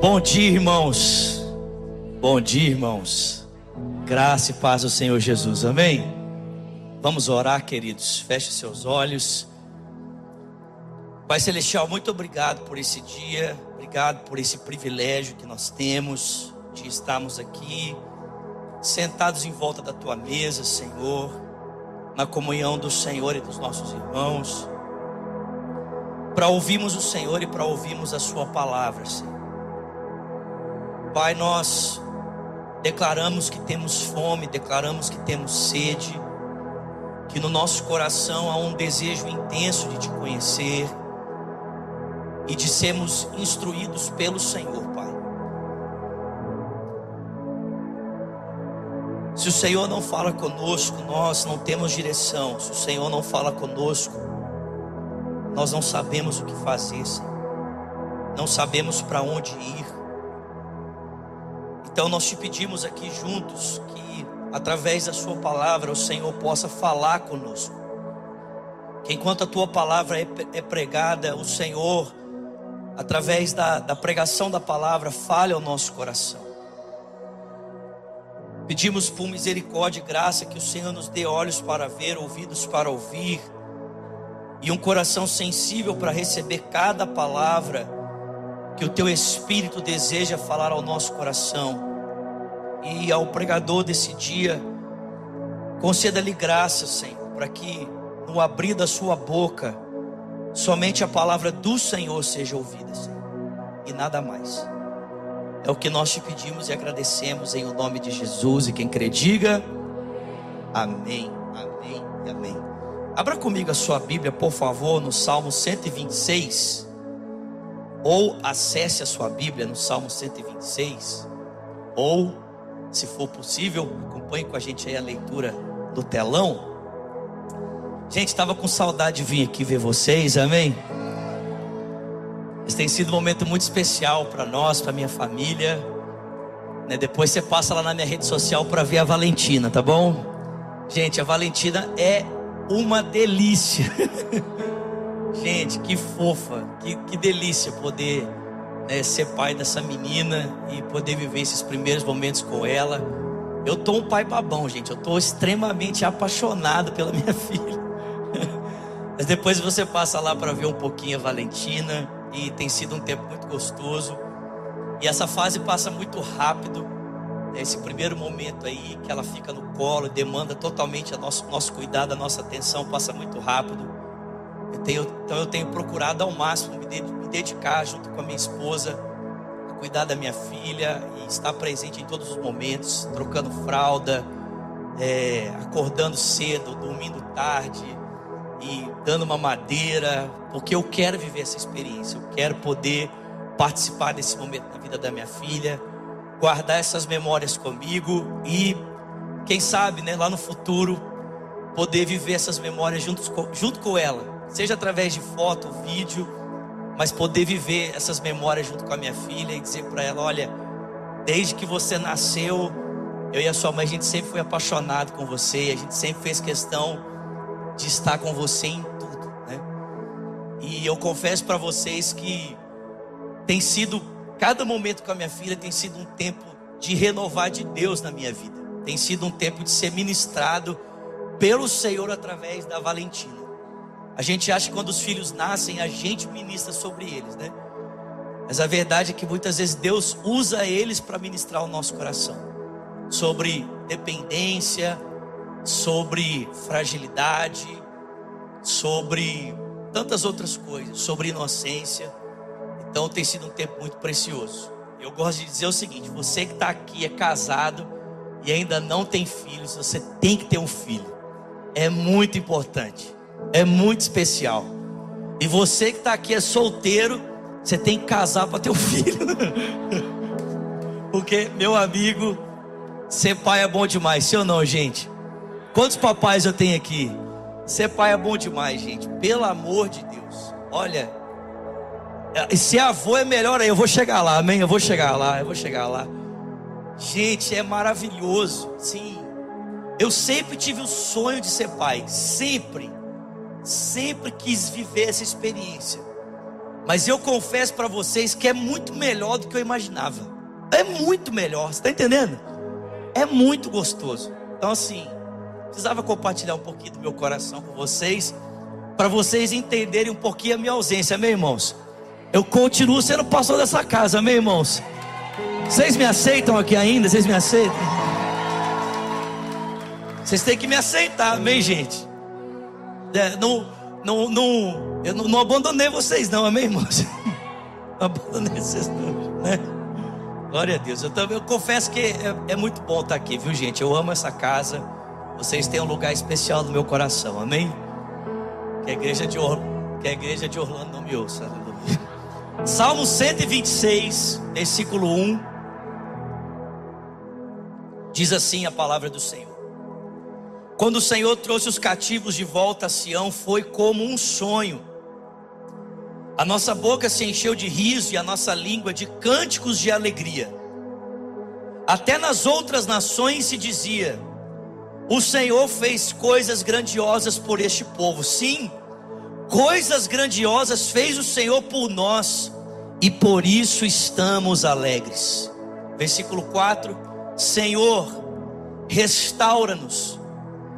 Bom dia, irmãos. Bom dia, irmãos. Graça e paz ao Senhor Jesus. Amém. Vamos orar, queridos. Feche seus olhos. Pai celestial, muito obrigado por esse dia. Obrigado por esse privilégio que nós temos de estarmos aqui sentados em volta da tua mesa, Senhor, na comunhão do Senhor e dos nossos irmãos, para ouvirmos o Senhor e para ouvirmos a Sua palavra, Senhor. Pai, nós declaramos que temos fome, declaramos que temos sede, que no nosso coração há um desejo intenso de te conhecer e de sermos instruídos pelo Senhor, Pai. Se o Senhor não fala conosco, nós não temos direção. Se o Senhor não fala conosco, nós não sabemos o que fazer, Senhor. Não sabemos para onde ir. Então nós te pedimos aqui juntos que, através da Sua palavra, o Senhor possa falar conosco. Que enquanto a Tua palavra é, é pregada, o Senhor, através da, da pregação da palavra, fale ao nosso coração. Pedimos por misericórdia e graça que o Senhor nos dê olhos para ver, ouvidos para ouvir e um coração sensível para receber cada palavra que o teu Espírito deseja falar ao nosso coração. E ao pregador desse dia, conceda-lhe graça, Senhor, para que no abrir da sua boca, somente a palavra do Senhor seja ouvida, Senhor, e nada mais. É o que nós te pedimos e agradecemos em o nome de Jesus. E quem crê, diga amém, amém e amém. Abra comigo a sua Bíblia, por favor, no Salmo 126. Ou acesse a sua Bíblia no Salmo 126. Ou, se for possível, acompanhe com a gente aí a leitura do telão. Gente, estava com saudade de vir aqui ver vocês, amém? Esse tem sido um momento muito especial para nós, para minha família. Né? Depois você passa lá na minha rede social para ver a Valentina, tá bom? Gente, a Valentina é uma delícia. Gente, que fofa, que, que delícia poder né, ser pai dessa menina e poder viver esses primeiros momentos com ela. Eu tô um pai babão, gente. Eu tô extremamente apaixonado pela minha filha. Mas depois você passa lá para ver um pouquinho a Valentina e tem sido um tempo muito gostoso. E essa fase passa muito rápido. Né? Esse primeiro momento aí que ela fica no colo demanda totalmente a nosso, nosso cuidado, a nossa atenção, passa muito rápido. Eu tenho, então eu tenho procurado ao máximo me, dedicar junto com a minha esposa a cuidar da minha filha e estar presente em todos os momentos, trocando fralda, é, acordando cedo, dormindo tarde e dando uma madeira, porque eu quero viver essa experiência, eu quero poder participar desse momento na vida da minha filha, guardar essas memórias comigo e, quem sabe, né, lá no futuro, poder viver essas memórias junto junto com ela, seja através de foto, vídeo, mas poder viver essas memórias junto com a minha filha e dizer para ela: olha, desde que você nasceu, eu e a sua mãe, a gente sempre foi apaixonado com você, a gente sempre fez questão de estar com você em tudo, né? E eu confesso para vocês que tem sido cada momento com a minha filha tem sido um tempo de renovar de Deus na minha vida. Tem sido um tempo de ser ministrado pelo Senhor através da Valentina. A gente acha que quando os filhos nascem, a gente ministra sobre eles, né? Mas a verdade é que muitas vezes Deus usa eles para ministrar o nosso coração sobre dependência, sobre fragilidade, sobre tantas outras coisas, sobre inocência. Então tem sido um tempo muito precioso. Eu gosto de dizer o seguinte: você que está aqui é casado e ainda não tem filhos, você tem que ter um filho. É muito importante, é muito especial. E você que está aqui é solteiro, você tem que casar para ter um filho. Porque, meu amigo, ser pai é bom demais, sim ou não, gente? Quantos papais eu tenho aqui? Ser pai é bom demais, gente. Pelo amor de Deus. Olha, é, se avô é melhor aí, eu vou chegar lá, amém? Eu vou chegar lá, eu vou chegar lá. Gente, é maravilhoso. Sim. Eu sempre tive o sonho de ser pai, sempre. Sempre quis viver essa experiência. Mas eu confesso para vocês que é muito melhor do que eu imaginava. É muito melhor, você está entendendo? É muito gostoso. Então, assim, precisava compartilhar um pouquinho do meu coração com vocês, para vocês entenderem um pouquinho a minha ausência, meus irmãos. Eu continuo sendo pastor dessa casa, meus irmãos. Vocês me aceitam aqui ainda? Vocês me aceitam? Vocês têm que me aceitar, amém, gente? É, não, não, não, eu não, não, abandonei vocês, não, amém, irmãos? Não abandonei vocês, não, né? Glória a Deus. Eu também eu confesso que é, é, muito bom estar aqui, viu, gente? Eu amo essa casa. Vocês têm um lugar especial no meu coração, amém? Que a igreja de, Or... que a igreja de Orlando não me ouça. Salmo 126, versículo 1. Diz assim a palavra do Senhor. Quando o Senhor trouxe os cativos de volta a Sião, foi como um sonho. A nossa boca se encheu de riso e a nossa língua de cânticos de alegria. Até nas outras nações se dizia: O Senhor fez coisas grandiosas por este povo. Sim, coisas grandiosas fez o Senhor por nós, e por isso estamos alegres. Versículo 4: Senhor, restaura-nos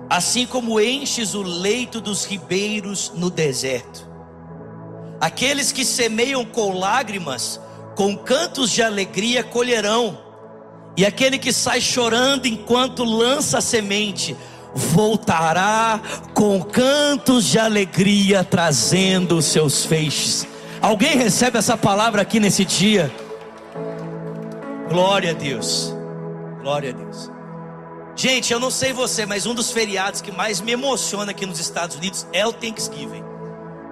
assim como enches o leito dos ribeiros no deserto. Aqueles que semeiam com lágrimas, com cantos de alegria colherão, e aquele que sai chorando enquanto lança a semente, voltará com cantos de alegria, trazendo os seus feixes. Alguém recebe essa palavra aqui nesse dia? Glória a Deus, glória a Deus. Gente, eu não sei você, mas um dos feriados que mais me emociona aqui nos Estados Unidos é o Thanksgiving.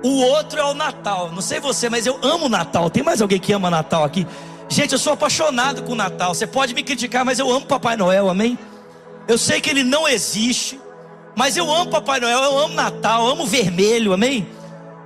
O outro é o Natal. Não sei você, mas eu amo Natal. Tem mais alguém que ama Natal aqui? Gente, eu sou apaixonado com Natal. Você pode me criticar, mas eu amo Papai Noel, amém? Eu sei que ele não existe, mas eu amo Papai Noel, eu amo Natal, eu amo vermelho, amém?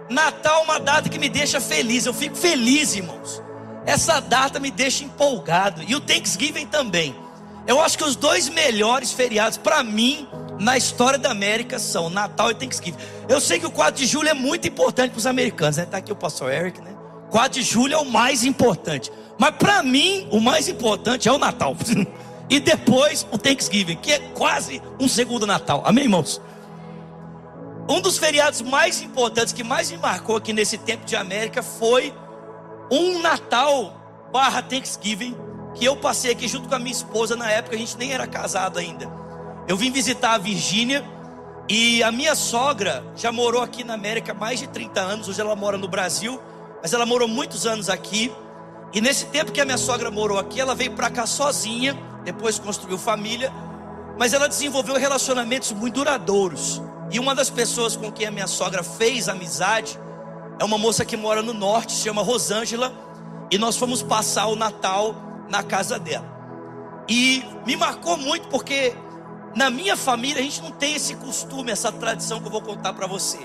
Natal é uma data que me deixa feliz. Eu fico feliz, irmãos. Essa data me deixa empolgado. E o Thanksgiving também. Eu acho que os dois melhores feriados para mim na história da América são Natal e Thanksgiving. Eu sei que o 4 de julho é muito importante para os americanos, né? Tá aqui o pastor Eric, né? 4 de julho é o mais importante. Mas para mim, o mais importante é o Natal. e depois o Thanksgiving, que é quase um segundo Natal. Amém, irmãos? Um dos feriados mais importantes que mais me marcou aqui nesse tempo de América foi um Natal barra Thanksgiving que eu passei aqui junto com a minha esposa na época, a gente nem era casado ainda. Eu vim visitar a Virgínia e a minha sogra já morou aqui na América há mais de 30 anos, hoje ela mora no Brasil, mas ela morou muitos anos aqui. E nesse tempo que a minha sogra morou aqui, ela veio para cá sozinha, depois construiu família, mas ela desenvolveu relacionamentos muito duradouros. E uma das pessoas com quem a minha sogra fez amizade é uma moça que mora no norte, chama Rosângela, e nós fomos passar o Natal na casa dela. E me marcou muito porque na minha família a gente não tem esse costume, essa tradição que eu vou contar para você.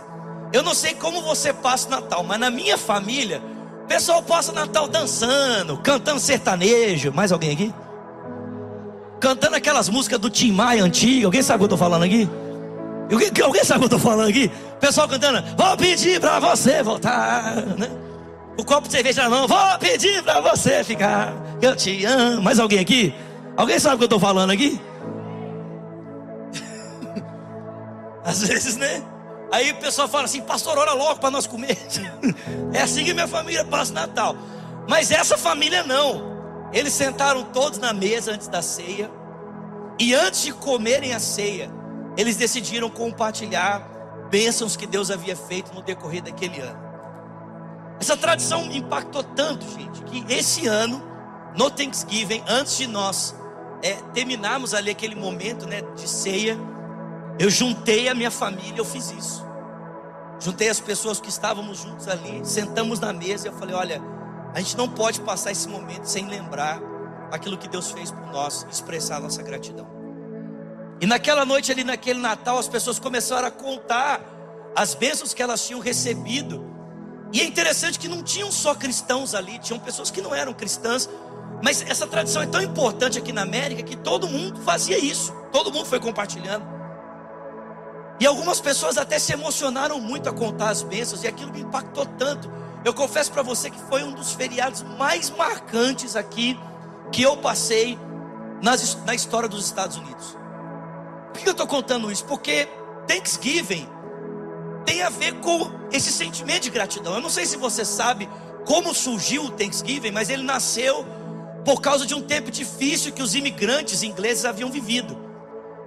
Eu não sei como você passa o Natal, mas na minha família, o pessoal passa o Natal dançando, cantando sertanejo. Mais alguém aqui? Cantando aquelas músicas do Tim Maia antiga. Alguém sabe o que eu tô falando aqui? Alguém sabe o que eu tô falando aqui? O pessoal cantando, vou pedir para você voltar, né? O copo de cerveja na mão, vou pedir para você ficar. Eu te amo. Mais alguém aqui? Alguém sabe o que eu estou falando aqui? Às vezes, né? Aí o pessoal fala assim, pastor, ora logo para nós comer. é assim que minha família passa Natal. Mas essa família não. Eles sentaram todos na mesa antes da ceia. E antes de comerem a ceia, eles decidiram compartilhar bênçãos que Deus havia feito no decorrer daquele ano. Essa tradição impactou tanto, gente, que esse ano, no Thanksgiving, antes de nós é, terminarmos ali aquele momento né, de ceia, eu juntei a minha família, eu fiz isso. Juntei as pessoas que estávamos juntos ali, sentamos na mesa e eu falei: olha, a gente não pode passar esse momento sem lembrar aquilo que Deus fez por nós, expressar nossa gratidão. E naquela noite ali, naquele Natal, as pessoas começaram a contar as bênçãos que elas tinham recebido e é interessante que não tinham só cristãos ali, tinham pessoas que não eram cristãs. Mas essa tradição é tão importante aqui na América que todo mundo fazia isso. Todo mundo foi compartilhando. E algumas pessoas até se emocionaram muito a contar as bênçãos, e aquilo me impactou tanto, Eu confesso para você que foi um dos feriados mais marcantes aqui que eu passei nas, na história dos Estados Unidos. Por que eu estou contando isso? Porque Thanksgiving tem a ver com esse sentimento de gratidão. Eu não sei se você sabe como surgiu o Thanksgiving, mas ele nasceu por causa de um tempo difícil que os imigrantes ingleses haviam vivido.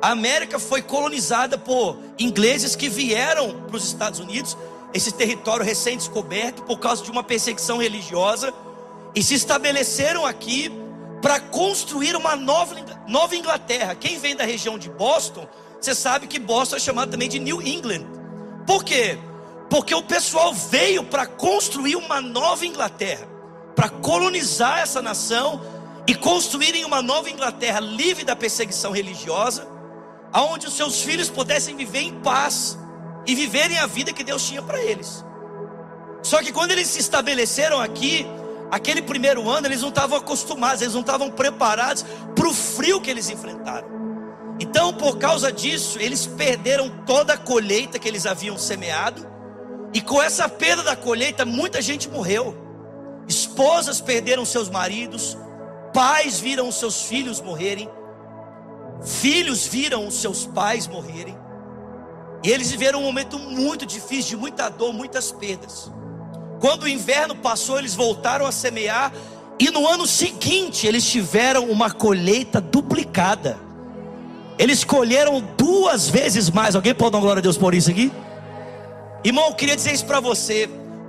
A América foi colonizada por ingleses que vieram para os Estados Unidos, esse território recém-descoberto, por causa de uma perseguição religiosa, e se estabeleceram aqui para construir uma nova, nova Inglaterra. Quem vem da região de Boston, você sabe que Boston é chamado também de New England. Por quê? Porque o pessoal veio para construir uma nova Inglaterra, para colonizar essa nação e construírem uma nova Inglaterra livre da perseguição religiosa, aonde os seus filhos pudessem viver em paz e viverem a vida que Deus tinha para eles. Só que quando eles se estabeleceram aqui, aquele primeiro ano eles não estavam acostumados, eles não estavam preparados para o frio que eles enfrentaram. Então, por causa disso, eles perderam toda a colheita que eles haviam semeado, e com essa perda da colheita, muita gente morreu. Esposas perderam seus maridos, pais viram seus filhos morrerem, filhos viram os seus pais morrerem, e eles viveram um momento muito difícil, de muita dor, muitas perdas. Quando o inverno passou, eles voltaram a semear. E no ano seguinte, eles tiveram uma colheita duplicada. Eles colheram duas vezes mais. Alguém pode dar glória a Deus por isso aqui? Irmão, eu queria dizer isso para você.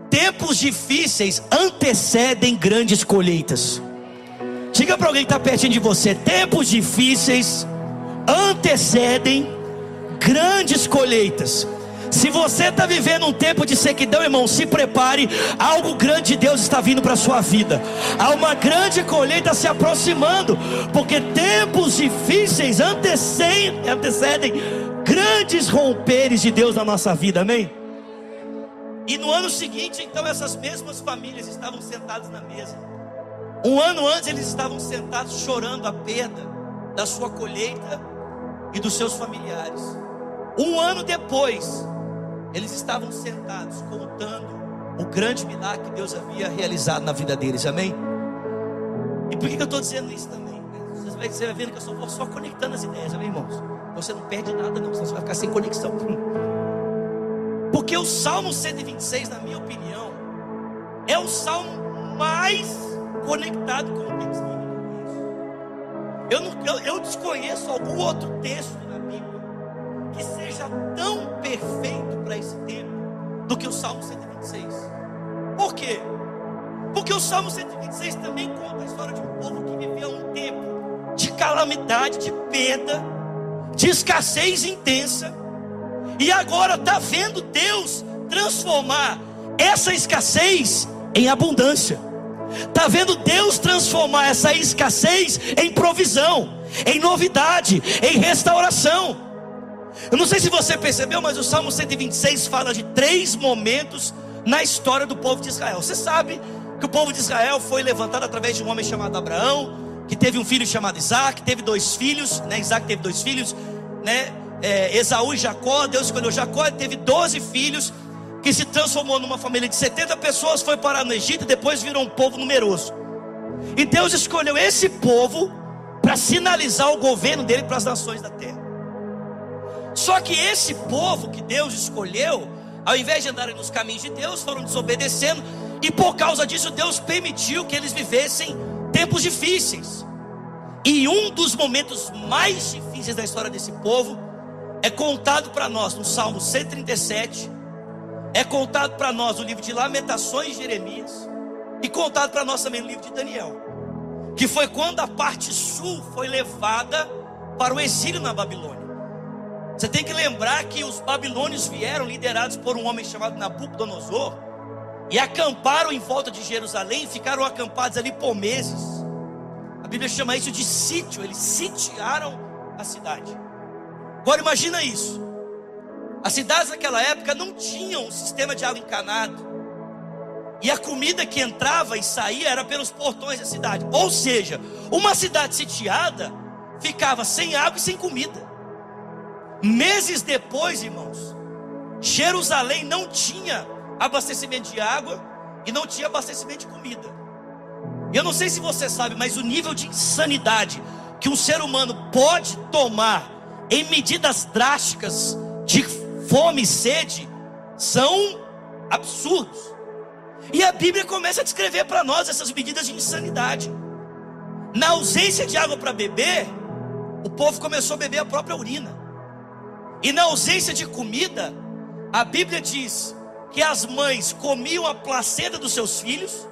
Tempos difíceis antecedem grandes colheitas. Diga para alguém que está pertinho de você: tempos difíceis antecedem grandes colheitas. Se você está vivendo um tempo de sequidão, irmão, se prepare. Algo grande de Deus está vindo para a sua vida. Há uma grande colheita se aproximando. Porque tempos difíceis antecedem, antecedem grandes romperes de Deus na nossa vida. Amém? E no ano seguinte, então, essas mesmas famílias estavam sentadas na mesa. Um ano antes, eles estavam sentados chorando a perda da sua colheita e dos seus familiares. Um ano depois, eles estavam sentados contando o grande milagre que Deus havia realizado na vida deles, amém? E por que, eu estou dizendo isso também? Você vai vendo que eu só vou só conectando as ideias, amém, irmãos? Você não perde nada, não, você vai ficar sem conexão. Porque o Salmo 126, na minha opinião, é o salmo mais conectado com o texto. Eu, não, eu, eu desconheço algum outro texto que seja tão perfeito para esse tempo do que o Salmo 126. Por quê? Porque o Salmo 126 também conta a história de um povo que viveu um tempo de calamidade, de perda, de escassez intensa, e agora está vendo Deus transformar essa escassez em abundância. Está vendo Deus transformar essa escassez em provisão, em novidade, em restauração. Eu não sei se você percebeu, mas o Salmo 126 fala de três momentos na história do povo de Israel. Você sabe que o povo de Israel foi levantado através de um homem chamado Abraão, que teve um filho chamado Isaac, teve dois filhos, né? Isaac teve dois filhos, né? É, Esaú e Jacó, Deus escolheu Jacó, teve 12 filhos, que se transformou numa família de 70 pessoas, foi parar no Egito e depois virou um povo numeroso. E Deus escolheu esse povo para sinalizar o governo dele para as nações da terra. Só que esse povo que Deus escolheu, ao invés de andarem nos caminhos de Deus, foram desobedecendo, e por causa disso Deus permitiu que eles vivessem tempos difíceis. E um dos momentos mais difíceis da história desse povo é contado para nós no Salmo 137, é contado para nós no livro de Lamentações de Jeremias, e contado para nós também no livro de Daniel, que foi quando a parte sul foi levada para o exílio na Babilônia. Você tem que lembrar que os babilônios vieram liderados por um homem chamado Nabucodonosor e acamparam em volta de Jerusalém, ficaram acampados ali por meses. A Bíblia chama isso de sítio, eles sitiaram a cidade. Agora imagina isso. As cidades naquela época não tinham um sistema de água encanado. E a comida que entrava e saía era pelos portões da cidade. Ou seja, uma cidade sitiada ficava sem água e sem comida. Meses depois, irmãos, Jerusalém não tinha abastecimento de água e não tinha abastecimento de comida. Eu não sei se você sabe, mas o nível de insanidade que um ser humano pode tomar em medidas drásticas de fome e sede são absurdos. E a Bíblia começa a descrever para nós essas medidas de insanidade. Na ausência de água para beber, o povo começou a beber a própria urina. E na ausência de comida, a Bíblia diz que as mães comiam a placenta dos seus filhos,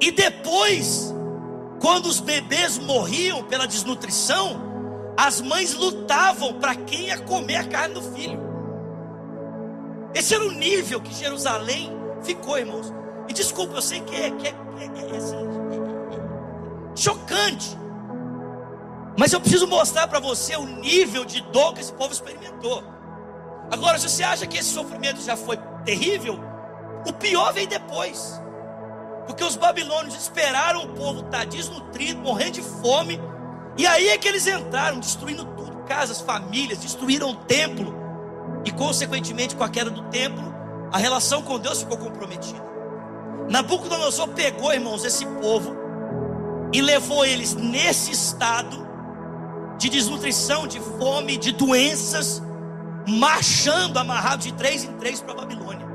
e depois, quando os bebês morriam pela desnutrição, as mães lutavam para quem ia comer a carne do filho. Esse era o nível que Jerusalém ficou, irmãos. E desculpa, eu sei que é, que é, é, é assim, chocante. Mas eu preciso mostrar para você o nível de dor que esse povo experimentou. Agora, se você acha que esse sofrimento já foi terrível, o pior vem depois. Porque os babilônios esperaram o povo estar desnutrido, morrendo de fome, e aí é que eles entraram, destruindo tudo, casas, famílias, destruíram o templo, e consequentemente com a queda do templo, a relação com Deus ficou comprometida. Nabucodonosor pegou, irmãos, esse povo e levou eles nesse estado de desnutrição, de fome, de doenças, marchando amarrado de três em três para a Babilônia.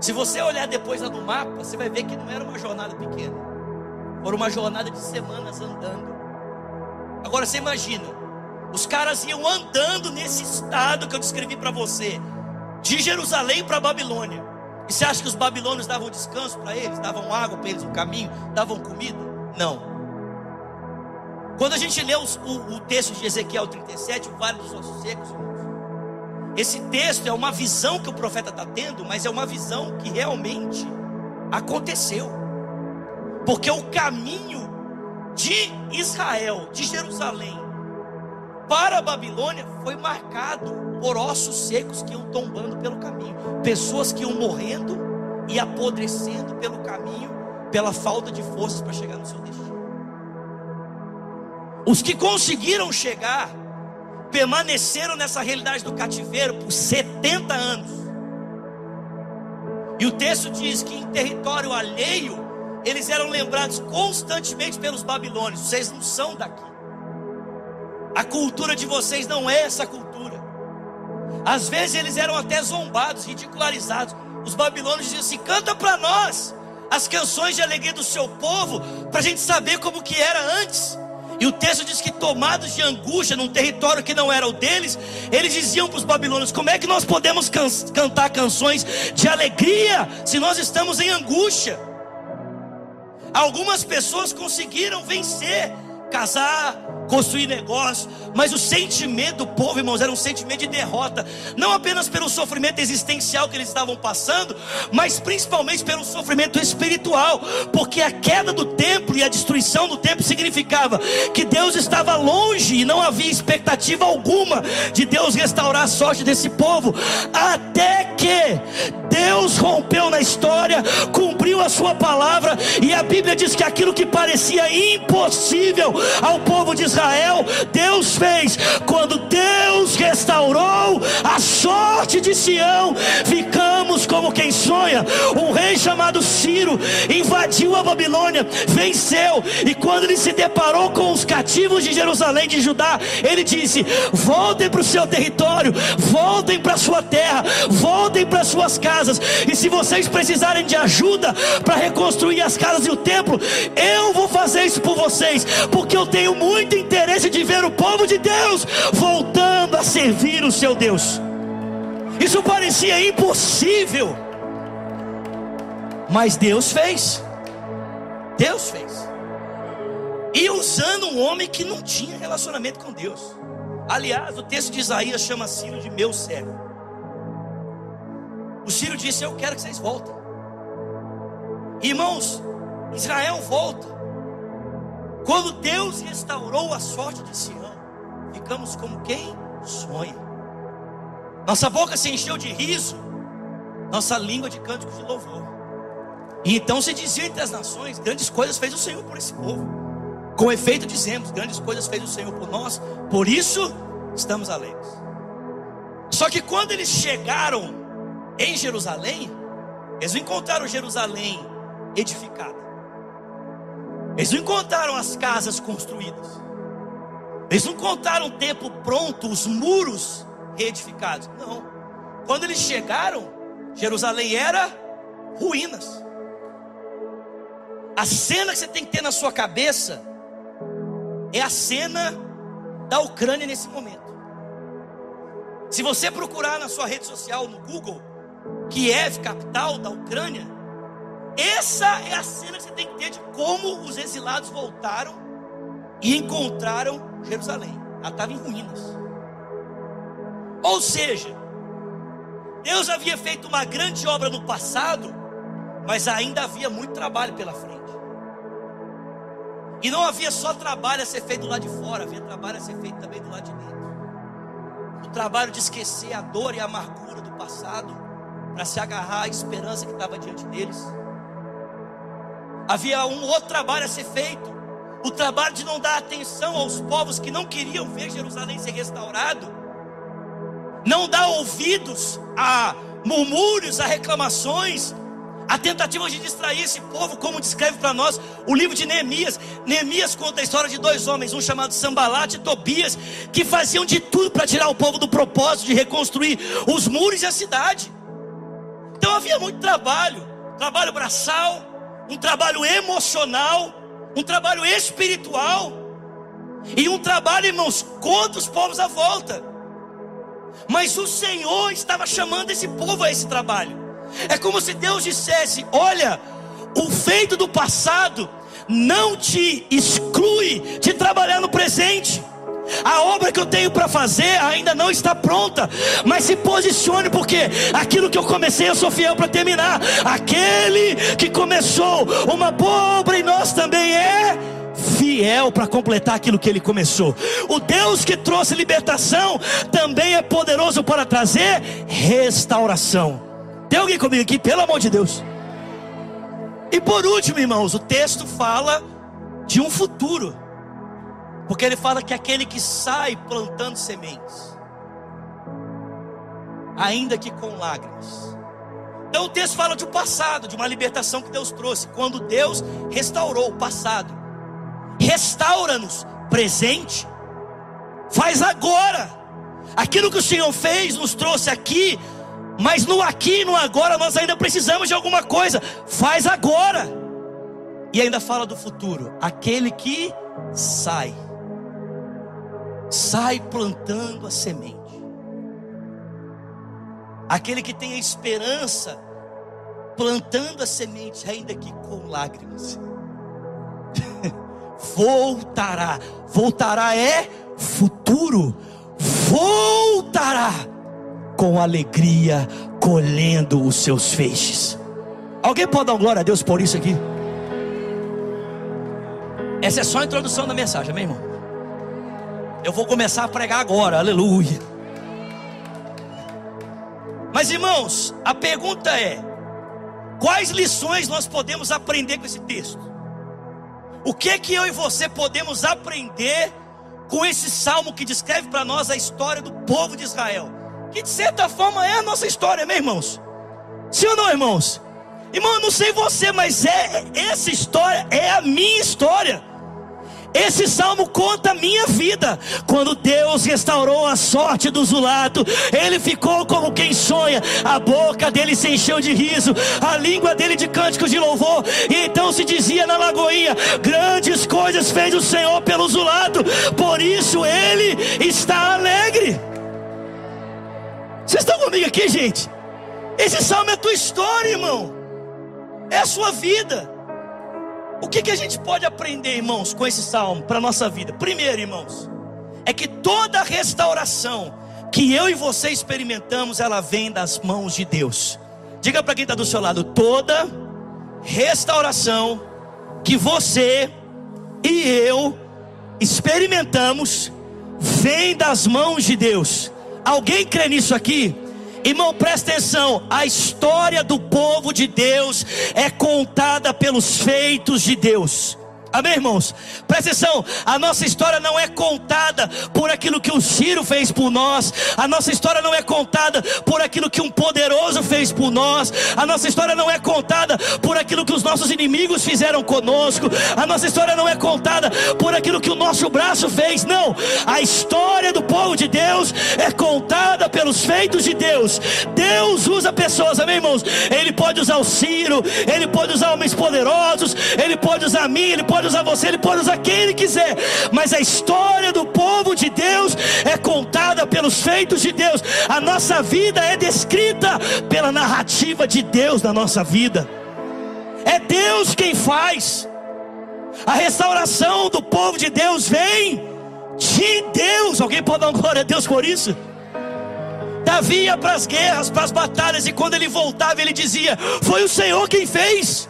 Se você olhar depois lá no mapa, você vai ver que não era uma jornada pequena, foi uma jornada de semanas andando. Agora você imagina, os caras iam andando nesse estado que eu descrevi para você, de Jerusalém para a Babilônia. E você acha que os babilônios davam descanso para eles? Davam água para eles no caminho? Davam comida? Não. Quando a gente lê os, o, o, texto de Ezequiel 37, o Vale dos Ossos Secos, esse texto é uma visão que o profeta está tendo, mas é uma visão que realmente aconteceu. Porque o caminho de Israel, de Jerusalém, para a Babilônia foi marcado por ossos secos que iam tombando pelo caminho, pessoas que iam morrendo e apodrecendo pelo caminho, pela falta de forças para chegar no seu destino. Os que conseguiram chegar, permaneceram nessa realidade do cativeiro por 70 anos. E o texto diz que em território alheio, eles eram lembrados constantemente pelos babilônios: vocês não são daqui. A cultura de vocês não é essa cultura. Às vezes eles eram até zombados, ridicularizados. Os babilônios diziam assim: canta para nós as canções de alegria do seu povo, para a gente saber como que era antes. E o texto diz que tomados de angústia num território que não era o deles, eles diziam para os babilônios: como é que nós podemos can cantar canções de alegria se nós estamos em angústia? Algumas pessoas conseguiram vencer, casar, construir negócio, mas o sentimento do povo, irmãos, era um sentimento de derrota, não apenas pelo sofrimento existencial que eles estavam passando, mas principalmente pelo sofrimento espiritual, porque a queda do templo e a destruição do templo significava que Deus estava longe e não havia expectativa alguma de Deus restaurar a sorte desse povo, até que Deus rompeu na história, cumpriu a sua palavra, e a Bíblia diz que aquilo que parecia impossível ao povo de Israel, Deus fez quando Deus restaurou a sorte de Sião. Ficamos como quem sonha. Um rei chamado Ciro invadiu a Babilônia, venceu, e quando ele se deparou com os cativos de Jerusalém, de Judá, ele disse: Voltem para o seu território, voltem para a sua terra, voltem para suas casas, e se vocês precisarem de ajuda para reconstruir as casas e o templo, eu vou fazer isso por vocês, porque eu tenho muito interesse de ver o povo de Deus voltando a servir o seu Deus. Isso parecia impossível, mas Deus fez. Deus fez. E usando um homem que não tinha relacionamento com Deus. Aliás, o texto de Isaías chama Ciro de meu servo. O Ciro disse: Eu quero que vocês voltem. Irmãos, Israel volta. Quando Deus restaurou a sorte de Sião, ficamos como quem sonha. Nossa boca se encheu de riso, nossa língua de cânticos de louvor. E então se dizia entre as nações: grandes coisas fez o Senhor por esse povo. Com efeito, dizemos: grandes coisas fez o Senhor por nós, por isso estamos alegres. Só que quando eles chegaram em Jerusalém, Eles encontraram Jerusalém edificada. Eles não encontraram as casas construídas. Eles não encontraram o templo pronto, os muros reedificados. Não. Quando eles chegaram, Jerusalém era ruínas. A cena que você tem que ter na sua cabeça é a cena da Ucrânia nesse momento. Se você procurar na sua rede social, no Google, Kiev, capital da Ucrânia, essa é a cena que você tem que ter de como os exilados voltaram e encontraram Jerusalém. Ela estava em ruínas. Ou seja, Deus havia feito uma grande obra no passado, mas ainda havia muito trabalho pela frente. E não havia só trabalho a ser feito do lado de fora, havia trabalho a ser feito também do lado de dentro. O trabalho de esquecer a dor e a amargura do passado, para se agarrar à esperança que estava diante deles. Havia um outro trabalho a ser feito, o trabalho de não dar atenção aos povos que não queriam ver Jerusalém ser restaurado, não dar ouvidos a murmúrios, a reclamações, a tentativa de distrair esse povo, como descreve para nós o livro de Neemias. Neemias conta a história de dois homens, um chamado Sambalat e Tobias, que faziam de tudo para tirar o povo do propósito de reconstruir os muros e a cidade. Então havia muito trabalho, trabalho braçal, um trabalho emocional, um trabalho espiritual e um trabalho, irmãos, contra os povos à volta. Mas o Senhor estava chamando esse povo a esse trabalho. É como se Deus dissesse: Olha, o feito do passado não te exclui de trabalhar no presente. A obra que eu tenho para fazer ainda não está pronta, mas se posicione, porque aquilo que eu comecei eu sou fiel para terminar. Aquele que começou uma boa obra em nós também é fiel para completar aquilo que ele começou. O Deus que trouxe libertação também é poderoso para trazer restauração. Tem alguém comigo aqui, pelo amor de Deus? E por último, irmãos, o texto fala de um futuro. Porque ele fala que aquele que sai plantando sementes, ainda que com lágrimas. Então o texto fala de um passado, de uma libertação que Deus trouxe, quando Deus restaurou o passado. Restaura-nos presente. Faz agora. Aquilo que o Senhor fez nos trouxe aqui, mas no aqui e no agora nós ainda precisamos de alguma coisa. Faz agora. E ainda fala do futuro, aquele que sai sai plantando a semente. Aquele que tem a esperança, plantando a semente, ainda que com lágrimas. voltará, voltará é futuro, voltará com alegria, colhendo os seus feixes. Alguém pode dar glória a Deus por isso aqui? Essa é só a introdução da mensagem, meu irmão. Eu vou começar a pregar agora, aleluia. Mas irmãos, a pergunta é: quais lições nós podemos aprender com esse texto? O que que eu e você podemos aprender com esse salmo que descreve para nós a história do povo de Israel? Que de certa forma é a nossa história, meus irmãos. Sim ou não, irmãos? Irmão, eu não sei você, mas é essa história é a minha história. Esse salmo conta a minha vida. Quando Deus restaurou a sorte do Zulato, ele ficou como quem sonha. A boca dele se encheu de riso, a língua dele de cânticos de louvor. E então se dizia na lagoinha: Grandes coisas fez o Senhor pelo Zulato, por isso ele está alegre. Vocês estão comigo aqui, gente? Esse salmo é a tua história, irmão. É a sua vida. O que, que a gente pode aprender, irmãos, com esse salmo para a nossa vida? Primeiro, irmãos, é que toda restauração que eu e você experimentamos, ela vem das mãos de Deus. Diga para quem está do seu lado: toda restauração que você e eu experimentamos vem das mãos de Deus. Alguém crê nisso aqui? Irmão, presta atenção: a história do povo de Deus é contada pelos feitos de Deus. Amém, irmãos? Presta atenção, a nossa história não é contada por aquilo que o Ciro fez por nós, a nossa história não é contada por aquilo que um poderoso fez por nós, a nossa história não é contada por aquilo que os nossos inimigos fizeram conosco, a nossa história não é contada por aquilo que o nosso braço fez, não, a história do povo de Deus é contada pelos feitos de Deus. Deus usa pessoas, amém, irmãos? Ele pode usar o Ciro, ele pode usar homens poderosos, ele pode usar mim, ele pode pode usar você, Ele pode usar quem Ele quiser, mas a história do povo de Deus é contada pelos feitos de Deus, a nossa vida é descrita pela narrativa de Deus na nossa vida, é Deus quem faz, a restauração do povo de Deus vem de Deus, alguém pode dar uma glória a Deus por isso? Davi ia para as guerras, para as batalhas, e quando ele voltava, ele dizia: Foi o Senhor quem fez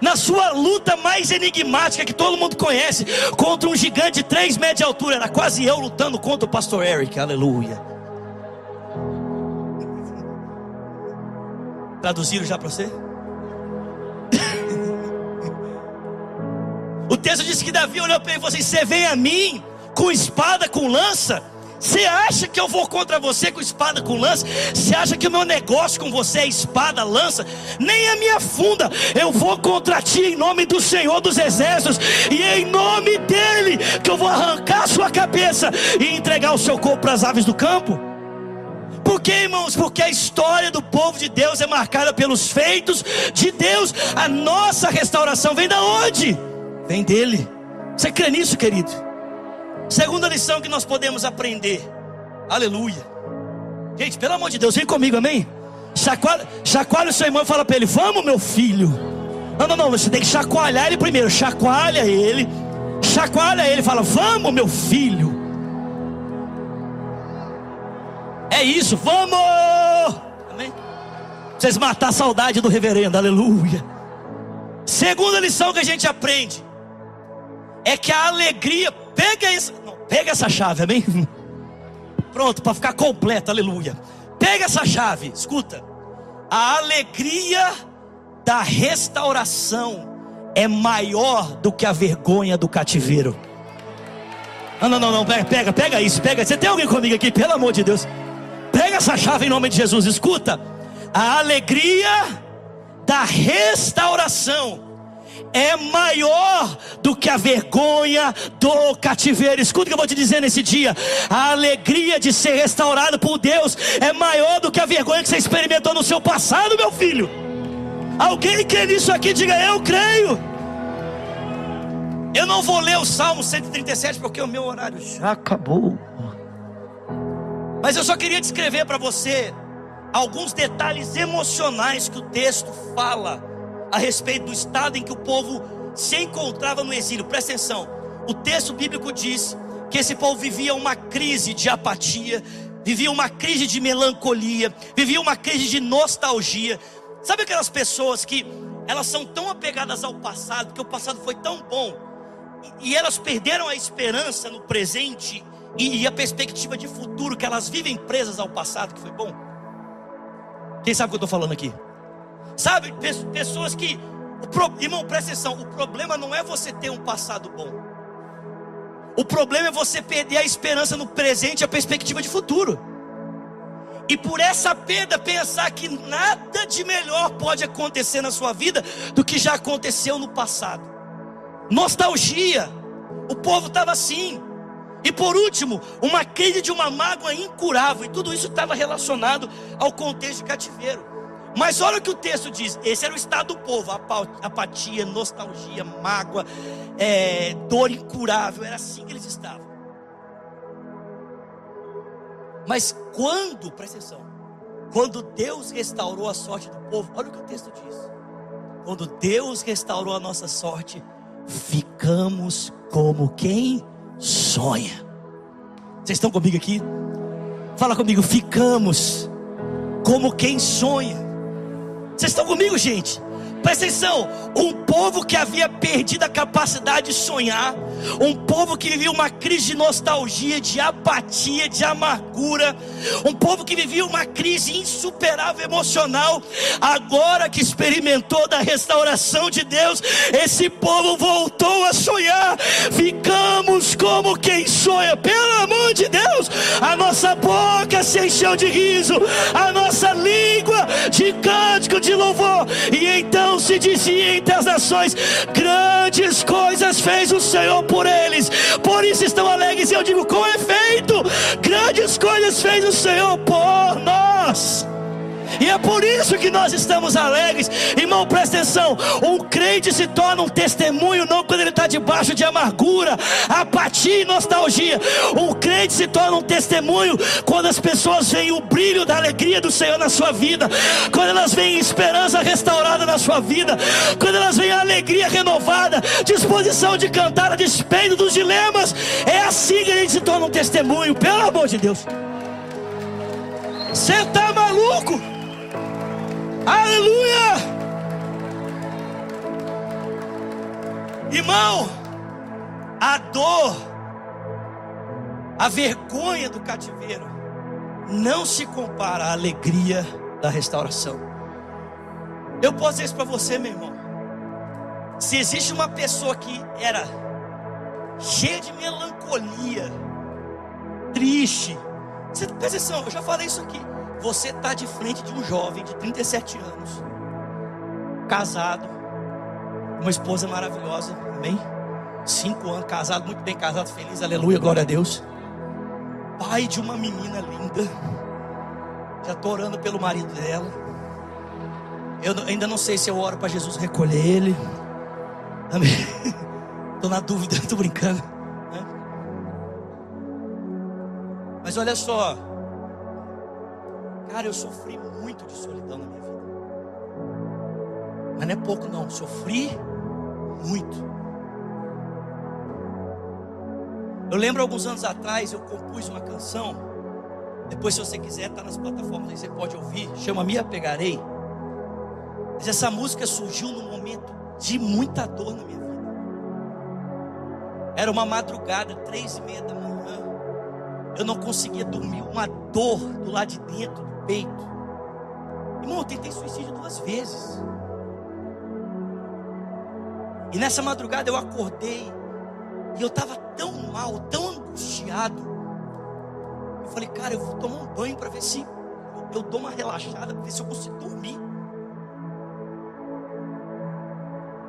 na sua luta mais enigmática que todo mundo conhece, contra um gigante de 3 metros de altura, era quase eu lutando contra o pastor Eric, aleluia. Traduziram já para você? o texto diz que Davi olhou para ele e falou assim: Você vem a mim com espada, com lança? Você acha que eu vou contra você com espada, com lança? Você acha que o meu negócio com você é espada, lança? Nem a minha funda. Eu vou contra ti em nome do Senhor dos Exércitos. E em nome dele que eu vou arrancar a sua cabeça e entregar o seu corpo para as aves do campo. Por quê, irmãos? Porque a história do povo de Deus é marcada pelos feitos de Deus. A nossa restauração vem da onde? Vem dele. Você crê nisso, querido? Segunda lição que nós podemos aprender. Aleluia. Gente, pelo amor de Deus, vem comigo, amém? Chacoalha, chacoalha o seu irmão e fala para ele: Vamos, meu filho. Não, não, não, você tem que chacoalhar ele primeiro. Chacoalha ele. Chacoalha ele fala: Vamos, meu filho. É isso, vamos. Amém? Vocês matar a saudade do reverendo, aleluia. Segunda lição que a gente aprende é que a alegria Pega isso. Não, pega essa chave, amém? Pronto, para ficar completo, aleluia. Pega essa chave, escuta. A alegria da restauração é maior do que a vergonha do cativeiro. Não, não, não, não, pega, pega isso, pega. Você tem alguém comigo aqui, pelo amor de Deus? Pega essa chave em nome de Jesus, escuta. A alegria da restauração é maior do que a vergonha do cativeiro. Escuta o que eu vou te dizer nesse dia: a alegria de ser restaurado por Deus é maior do que a vergonha que você experimentou no seu passado, meu filho. Alguém crê nisso aqui? Diga eu creio. Eu não vou ler o Salmo 137 porque o meu horário já acabou. Mas eu só queria descrever para você alguns detalhes emocionais que o texto fala a respeito do estado em que o povo se encontrava no exílio. Presta atenção. O texto bíblico diz que esse povo vivia uma crise de apatia, vivia uma crise de melancolia, vivia uma crise de nostalgia. Sabe aquelas pessoas que elas são tão apegadas ao passado, porque o passado foi tão bom, e, e elas perderam a esperança no presente e, e a perspectiva de futuro, que elas vivem presas ao passado que foi bom? Quem sabe o que eu estou falando aqui? Sabe, pessoas que. Irmão, presta atenção: o problema não é você ter um passado bom. O problema é você perder a esperança no presente e a perspectiva de futuro. E por essa perda pensar que nada de melhor pode acontecer na sua vida do que já aconteceu no passado. Nostalgia. O povo estava assim. E por último, uma crise de uma mágoa incurável. E tudo isso estava relacionado ao contexto de cativeiro. Mas olha o que o texto diz: esse era o estado do povo, apatia, nostalgia, mágoa, é, dor incurável, era assim que eles estavam. Mas quando, presta atenção, quando Deus restaurou a sorte do povo, olha o que o texto diz: quando Deus restaurou a nossa sorte, ficamos como quem sonha. Vocês estão comigo aqui? Fala comigo, ficamos como quem sonha. Vocês estão comigo, gente? Presta atenção, um povo que havia perdido a capacidade de sonhar, um povo que vivia uma crise de nostalgia, de apatia, de amargura, um povo que vivia uma crise insuperável emocional, agora que experimentou da restauração de Deus, esse povo voltou a sonhar. Ficamos como quem sonha, pelo amor de Deus, a nossa boca se encheu de riso, a nossa língua de cântico de louvor, e então se dizia entre as nações: grandes coisas fez o Senhor por eles, por isso estão alegres. E eu digo: com efeito, grandes coisas fez o Senhor por nós. E é por isso que nós estamos alegres. Irmão, presta atenção. Um crente se torna um testemunho não quando ele está debaixo de amargura, apatia e nostalgia. Um crente se torna um testemunho quando as pessoas veem o brilho da alegria do Senhor na sua vida, quando elas veem esperança restaurada na sua vida, quando elas veem alegria renovada, disposição de cantar a despeito dos dilemas. É assim que a gente se torna um testemunho, pelo amor de Deus. Você está maluco? Aleluia! Irmão, a dor, a vergonha do cativeiro não se compara à alegria da restauração. Eu posso dizer isso para você, meu irmão. Se existe uma pessoa que era cheia de melancolia, triste, você presta atenção, eu já falei isso aqui. Você está de frente de um jovem de 37 anos, casado, uma esposa maravilhosa, amém? Cinco anos, casado, muito bem casado, feliz, aleluia, glória a Deus. Pai de uma menina linda, já estou orando pelo marido dela. Eu ainda não sei se eu oro para Jesus recolher ele. Amém. Estou na dúvida, estou brincando. Né? Mas olha só, Cara, eu sofri muito de solidão na minha vida. Mas não é pouco, não. Sofri muito. Eu lembro alguns anos atrás, eu compus uma canção. Depois, se você quiser, está nas plataformas aí, você pode ouvir. Chama Me Apegarei. Mas essa música surgiu num momento de muita dor na minha vida. Era uma madrugada, três e meia da manhã. Eu não conseguia dormir, uma dor do lado de dentro peito. Irmão, eu tentei suicídio duas vezes. E nessa madrugada eu acordei e eu estava tão mal, tão angustiado. Eu falei, cara, eu vou tomar um banho para ver se eu, eu dou uma relaxada, para ver se eu consigo dormir.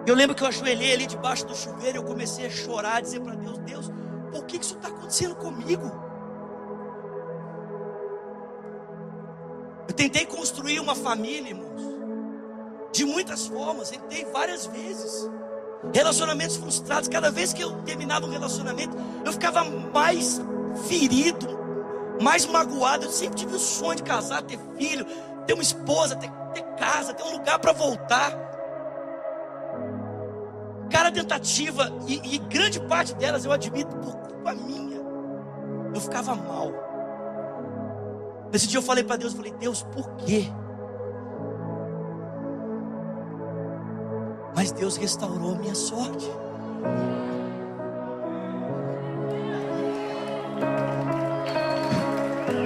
Eu lembro que eu ajoelhei ali debaixo do chuveiro eu comecei a chorar, a dizer para Deus: Deus, por que isso está acontecendo comigo? Eu tentei construir uma família, irmãos. De muitas formas, tentei várias vezes. Relacionamentos frustrados. Cada vez que eu terminava um relacionamento, eu ficava mais ferido, mais magoado. Eu sempre tive o sonho de casar, ter filho, ter uma esposa, ter, ter casa, ter um lugar para voltar. Cada tentativa, e, e grande parte delas eu admito por culpa minha, eu ficava mal. Nesse dia eu falei para Deus, falei, Deus, por quê? Mas Deus restaurou a minha sorte.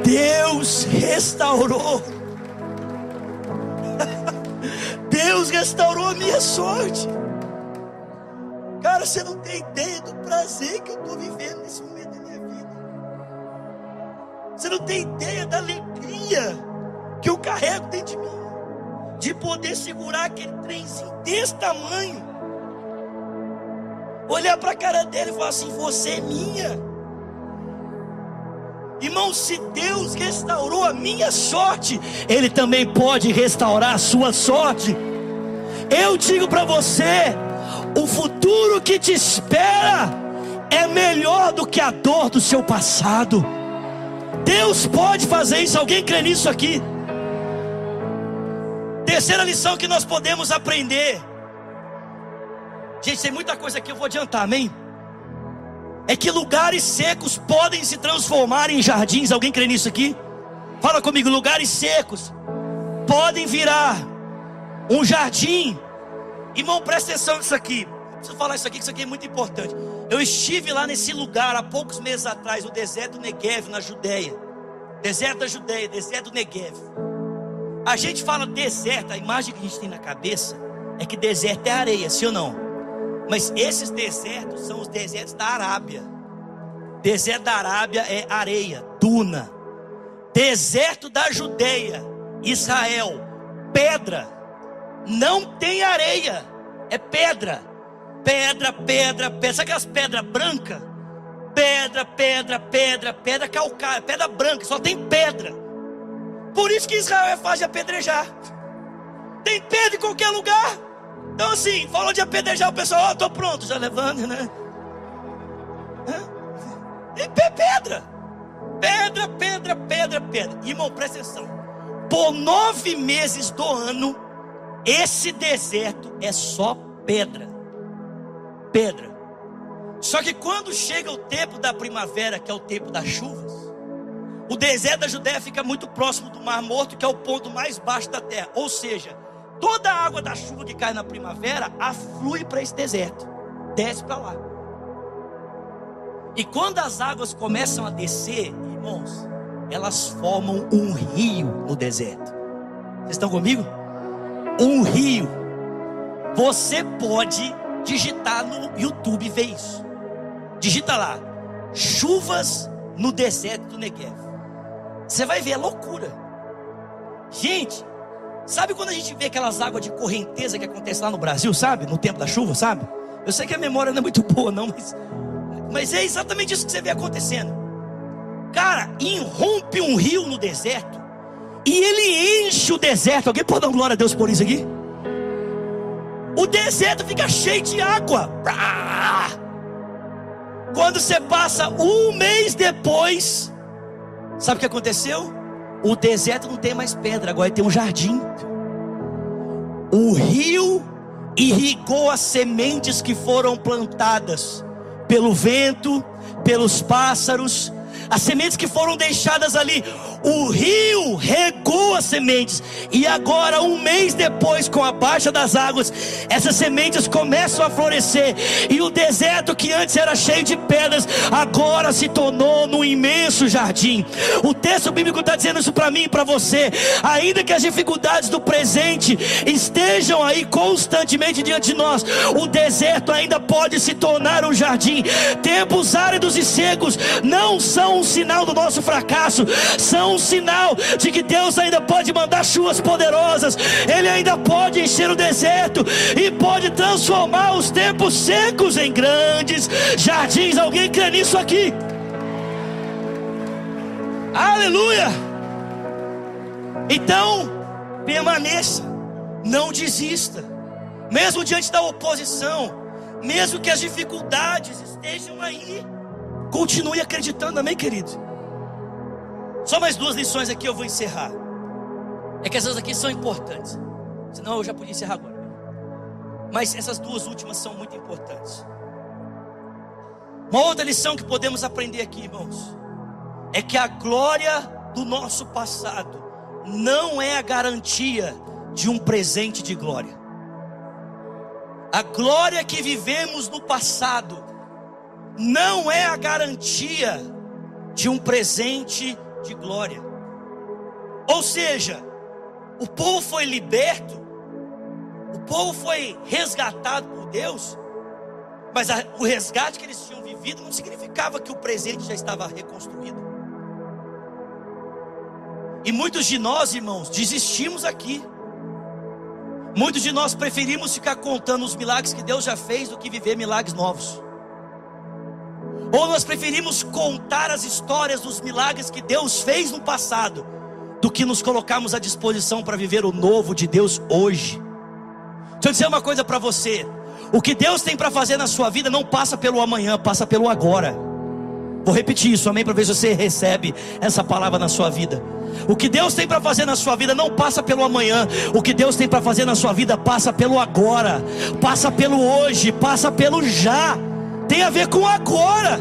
Deus restaurou. Deus restaurou a minha sorte. Cara, você não tem ideia do prazer que eu estou vivendo nesse momento. Você não tem ideia da alegria que eu carrego dentro de mim. De poder segurar aquele trenzinho desse tamanho. Olhar para a cara dele e falar assim: Você é minha. Irmão, se Deus restaurou a minha sorte, Ele também pode restaurar a sua sorte. Eu digo para você: o futuro que te espera é melhor do que a dor do seu passado. Deus pode fazer isso. Alguém crê nisso aqui? Terceira lição que nós podemos aprender. Gente, tem muita coisa aqui, eu vou adiantar, amém? É que lugares secos podem se transformar em jardins. Alguém crê nisso aqui? Fala comigo, lugares secos podem virar um jardim Irmão, presta atenção nisso aqui. Eu preciso falar isso aqui, que isso aqui é muito importante. Eu estive lá nesse lugar há poucos meses atrás, o deserto do Negev, na Judéia. Deserto da Judéia, deserto do Negev. A gente fala deserto, a imagem que a gente tem na cabeça é que deserto é areia, sim ou não? Mas esses desertos são os desertos da Arábia. Deserto da Arábia é areia, duna. Deserto da Judéia, Israel, pedra. Não tem areia, é pedra. Pedra, pedra, pedra. Sabe aquelas pedras brancas? Pedra, pedra, pedra, pedra calcária, pedra branca, só tem pedra. Por isso que Israel é fácil de apedrejar. Tem pedra em qualquer lugar. Então, assim, falou de apedrejar o pessoal, ó, oh, estou pronto, já levando, né? Tem pedra, pedra, pedra, pedra, pedra. Irmão, presta atenção. Por nove meses do ano, esse deserto é só pedra, pedra. Só que quando chega o tempo da primavera, que é o tempo das chuvas, o deserto da Judéia fica muito próximo do Mar Morto, que é o ponto mais baixo da terra. Ou seja, toda a água da chuva que cai na primavera aflui para esse deserto, desce para lá. E quando as águas começam a descer, irmãos, elas formam um rio no deserto. Vocês estão comigo? Um rio. Você pode digitar no YouTube ver isso. Digita lá: chuvas no deserto do Negev. Você vai ver, é loucura. Gente, Sabe quando a gente vê aquelas águas de correnteza que acontece lá no Brasil, sabe? No tempo da chuva, sabe? Eu sei que a memória não é muito boa, não, mas, mas é exatamente isso que você vê acontecendo. Cara, irrompe um rio no deserto e ele enche o deserto. Alguém pode dar glória a Deus por isso aqui? O deserto fica cheio de água. Quando você passa um mês depois, sabe o que aconteceu? O deserto não tem mais pedra, agora tem um jardim. O rio irrigou as sementes que foram plantadas pelo vento, pelos pássaros, as sementes que foram deixadas ali, o rio regou as sementes, e agora, um mês depois, com a baixa das águas, essas sementes começam a florescer, e o deserto que antes era cheio de pedras, agora se tornou num imenso jardim. O texto bíblico está dizendo isso para mim e para você, ainda que as dificuldades do presente estejam aí constantemente diante de nós, o deserto ainda pode se tornar um jardim. Tempos áridos e secos não são um sinal do nosso fracasso, são um sinal de que Deus ainda pode mandar chuvas poderosas, Ele ainda pode encher o deserto e pode transformar os tempos secos em grandes jardins. Alguém crê nisso aqui? Aleluia! Então, permaneça, não desista, mesmo diante da oposição, mesmo que as dificuldades estejam aí. Continue acreditando, amém, querido? Só mais duas lições aqui eu vou encerrar. É que essas aqui são importantes. Senão eu já podia encerrar agora. Mas essas duas últimas são muito importantes. Uma outra lição que podemos aprender aqui, irmãos, é que a glória do nosso passado não é a garantia de um presente de glória. A glória que vivemos no passado não é a garantia de um presente de glória. Ou seja, o povo foi liberto, o povo foi resgatado por Deus, mas a, o resgate que eles tinham vivido não significava que o presente já estava reconstruído. E muitos de nós, irmãos, desistimos aqui. Muitos de nós preferimos ficar contando os milagres que Deus já fez do que viver milagres novos. Ou nós preferimos contar as histórias dos milagres que Deus fez no passado, do que nos colocarmos à disposição para viver o novo de Deus hoje. Deixa eu dizer uma coisa para você: o que Deus tem para fazer na sua vida não passa pelo amanhã, passa pelo agora. Vou repetir isso, amém, para ver se você recebe essa palavra na sua vida. O que Deus tem para fazer na sua vida não passa pelo amanhã. O que Deus tem para fazer na sua vida passa pelo agora, passa pelo hoje, passa pelo já tem a ver com agora.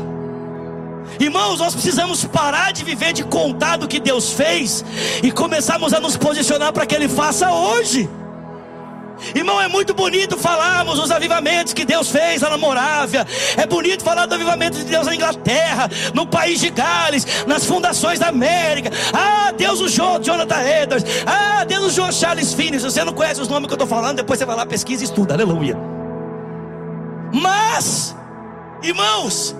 Irmãos, nós precisamos parar de viver de contar do que Deus fez e começarmos a nos posicionar para que Ele faça hoje. Irmão, é muito bonito falarmos os avivamentos que Deus fez lá na Morávia. É bonito falar do avivamento de Deus na Inglaterra, no país de Gales, nas fundações da América. Ah, Deus usou Jonathan Edwards. Ah, Deus usou Charles Finney. Se você não conhece os nomes que eu estou falando, depois você vai lá, pesquisa e estuda. Aleluia. Mas, irmãos,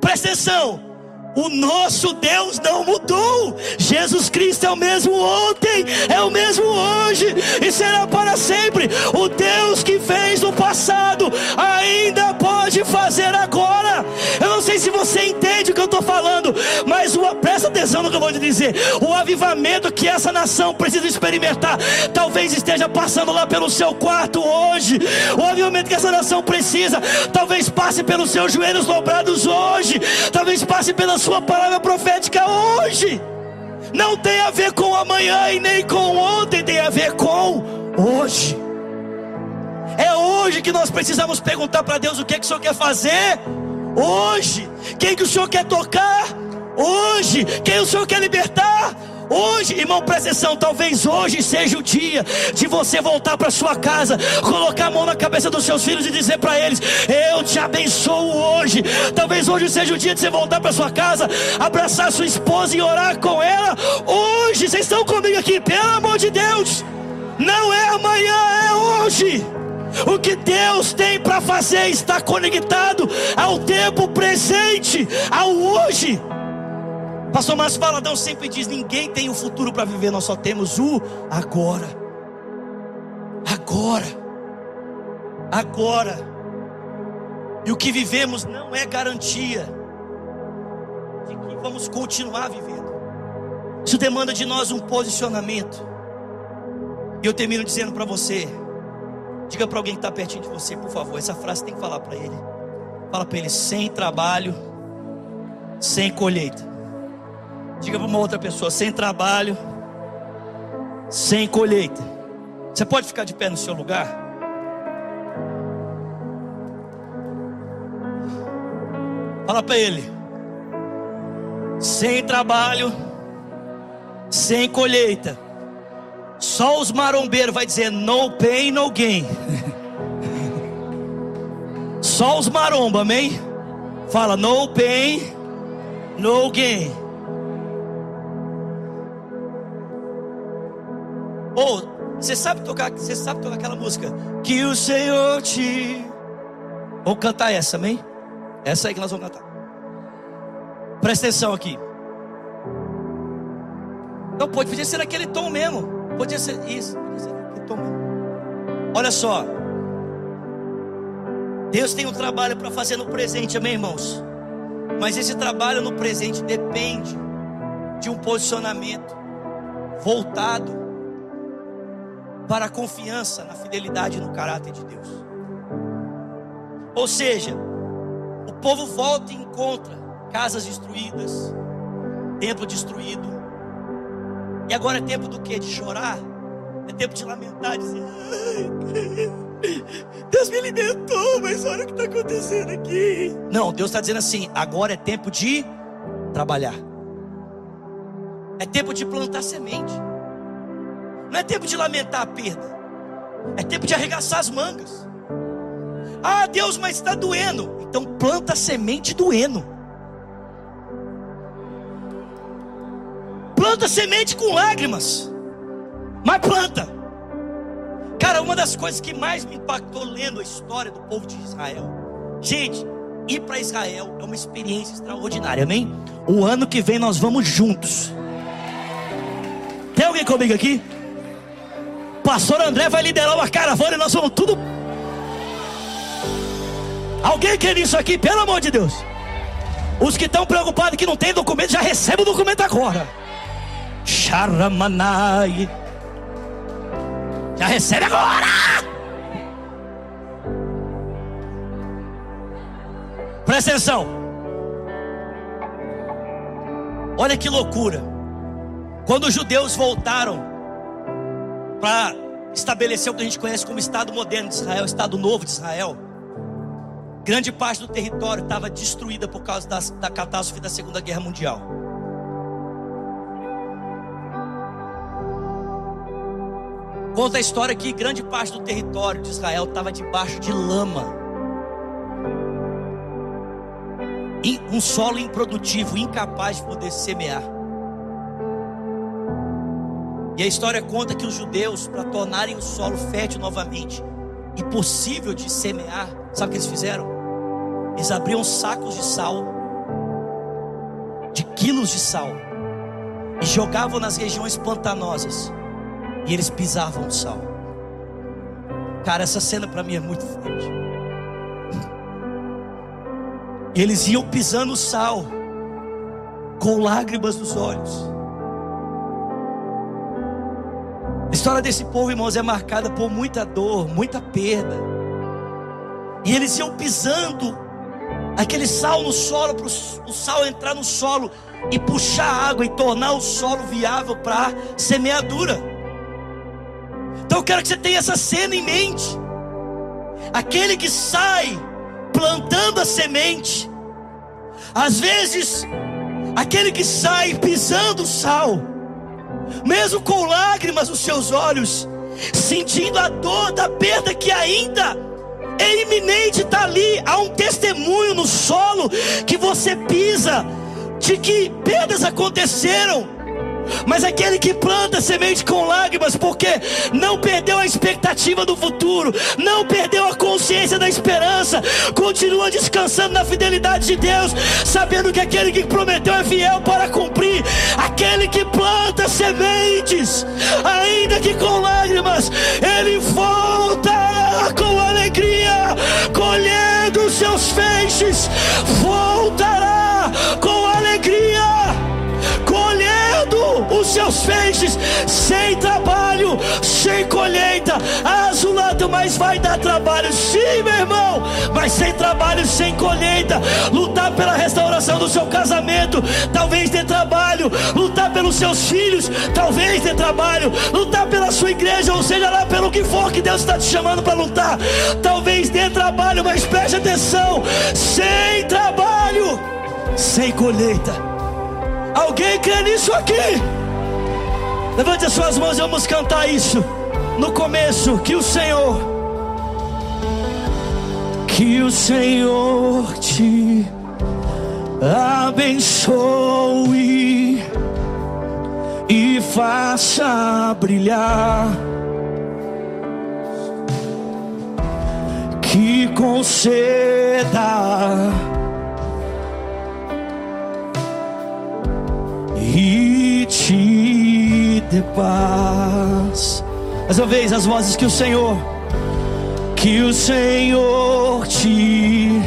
presta atenção. O nosso Deus não mudou. Jesus Cristo é o mesmo ontem, é o mesmo hoje e será para sempre. O Deus que fez no passado ainda pode fazer agora. Eu não sei se você entende o que eu estou falando, mas o, presta atenção no que eu vou te dizer. O avivamento que essa nação precisa experimentar, talvez esteja passando lá pelo seu quarto hoje. O avivamento que essa nação precisa, talvez passe pelos seus joelhos dobrados hoje, talvez passe pelas sua palavra profética hoje. Não tem a ver com amanhã e nem com ontem, tem a ver com hoje. É hoje que nós precisamos perguntar para Deus o que, é que o Senhor quer fazer. Hoje, quem que o Senhor quer tocar? Hoje, quem o Senhor quer libertar? Hoje, irmão, presta atenção. Talvez hoje seja o dia de você voltar para sua casa, colocar a mão na cabeça dos seus filhos e dizer para eles: Eu te abençoo hoje. Talvez hoje seja o dia de você voltar para sua casa, abraçar sua esposa e orar com ela. Hoje, vocês estão comigo aqui, pelo amor de Deus. Não é amanhã, é hoje. O que Deus tem para fazer está conectado ao tempo presente, ao hoje. Pastor Márcio Valadão sempre diz: ninguém tem o futuro para viver, nós só temos o agora. Agora. Agora. E o que vivemos não é garantia de que vamos continuar vivendo. Isso demanda de nós um posicionamento. E eu termino dizendo para você: diga para alguém que está pertinho de você, por favor, essa frase tem que falar para ele. Fala para ele: sem trabalho, sem colheita. Diga para uma outra pessoa: sem trabalho, sem colheita. Você pode ficar de pé no seu lugar? Fala para ele: sem trabalho, sem colheita. Só os marombeiros vai dizer no pain, no gain. Só os maromba, amém? Fala no pain, no gain. Ou você sabe tocar, você sabe tocar aquela música que o Senhor te Vamos cantar essa, amém? Essa aí que nós vamos cantar. Presta atenção aqui. Não pode podia ser aquele tom mesmo. Podia ser isso, podia ser aquele tom mesmo. Olha só. Deus tem um trabalho para fazer no presente, amém, irmãos? Mas esse trabalho no presente depende de um posicionamento voltado para a confiança na fidelidade e no caráter de Deus. Ou seja, o povo volta e encontra casas destruídas, templo destruído. E agora é tempo do que? De chorar? É tempo de lamentar, dizer: Deus me libertou, mas olha o que está acontecendo aqui. Não, Deus está dizendo assim: agora é tempo de trabalhar, é tempo de plantar semente. Não é tempo de lamentar a perda. É tempo de arregaçar as mangas. Ah, Deus, mas está doendo. Então planta a semente doendo. Planta a semente com lágrimas. Mas planta. Cara, uma das coisas que mais me impactou lendo a história do povo de Israel. Gente, ir para Israel é uma experiência extraordinária, amém? O ano que vem nós vamos juntos. Tem alguém comigo aqui? Pastor André vai liderar uma caravana e nós vamos tudo. Alguém quer isso aqui, pelo amor de Deus? Os que estão preocupados que não tem documento, já recebe o documento agora. Charamanai. Já recebe agora. Presta atenção. Olha que loucura. Quando os judeus voltaram para estabelecer o que a gente conhece como Estado moderno de Israel, Estado novo de Israel. Grande parte do território estava destruída por causa da, da catástrofe da Segunda Guerra Mundial. Conta a história que grande parte do território de Israel estava debaixo de lama. Um solo improdutivo, incapaz de poder semear. E a história conta que os judeus, para tornarem o solo fértil novamente e possível de semear, sabe o que eles fizeram? Eles abriam sacos de sal, de quilos de sal, e jogavam nas regiões pantanosas, e eles pisavam o sal. Cara, essa cena para mim é muito forte. Eles iam pisando o sal, com lágrimas nos olhos. A história desse povo, irmãos, é marcada por muita dor, muita perda. E eles iam pisando aquele sal no solo, para o sal entrar no solo e puxar água e tornar o solo viável para semeadura. Então eu quero que você tenha essa cena em mente. Aquele que sai plantando a semente, às vezes, aquele que sai pisando o sal, mesmo com lágrimas nos seus olhos, sentindo a dor da perda que ainda é iminente, está ali. Há um testemunho no solo que você pisa de que perdas aconteceram. Mas aquele que planta semente com lágrimas, porque não perdeu a expectativa do futuro, não perdeu a consciência da esperança, continua descansando na fidelidade de Deus, sabendo que aquele que prometeu é fiel para cumprir. Aquele que planta sementes, ainda que com lágrimas, ele volta com alegria, colhendo seus feixes, voltará com os seus feixes sem trabalho, sem colheita. Azulado, mas vai dar trabalho, sim, meu irmão, mas sem trabalho, sem colheita. Lutar pela restauração do seu casamento, talvez dê trabalho. Lutar pelos seus filhos, talvez dê trabalho. Lutar pela sua igreja, ou seja lá pelo que for que Deus está te chamando para lutar, talvez dê trabalho, mas preste atenção: sem trabalho, sem colheita. Alguém crê nisso aqui? Levante as suas mãos e vamos cantar isso. No começo, que o Senhor, que o Senhor te abençoe e faça brilhar. Que conceda e te dê paz. Mais uma vez, as vozes que o Senhor, que o Senhor te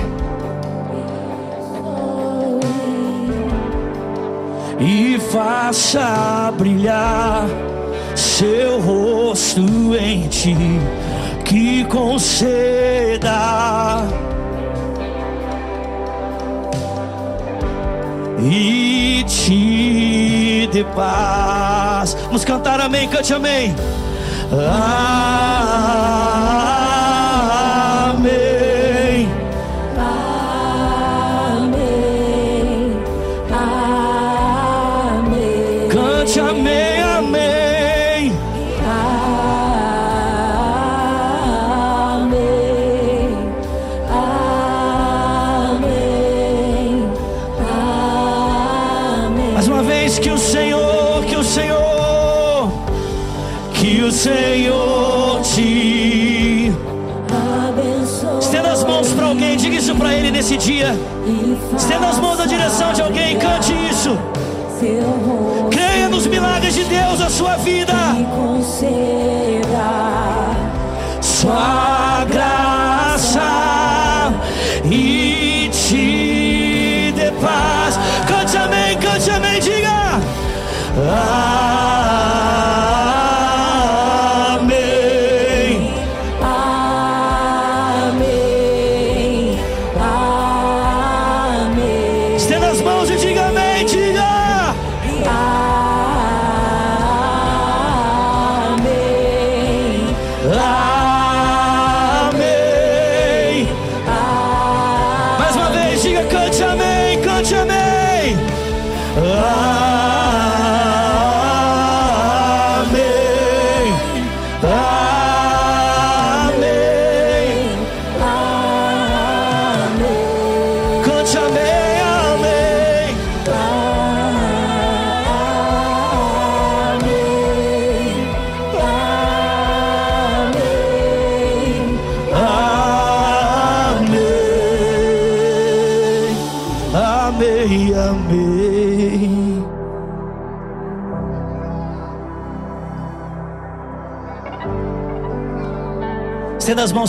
e faça brilhar seu rosto em ti, que conceda e te dê paz. Vamos cantar amém, cante amém. Amém. Vez que o Senhor, que o Senhor, que o Senhor te Abençoe. estenda as mãos para alguém, diga isso para ele nesse dia. Estenda as mãos na direção de alguém, cante isso. Creia nos milagres de Deus na sua vida. Sua graça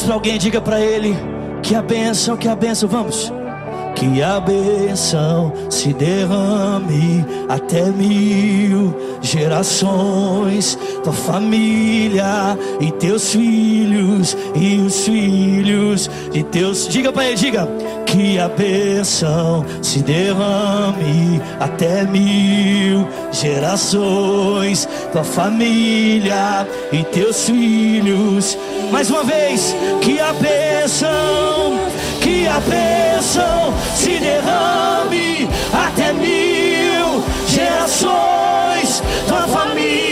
Para alguém diga para ele que a bênção, que a bênção, vamos. Que a bênção se derrame até mil gerações, tua família e teus filhos e os filhos de teus. Diga para ele, diga que a bênção se derrame até mil gerações, tua família e teus filhos. Mais uma vez, que a bênção, que a bênção se derrame até mil gerações, tua família.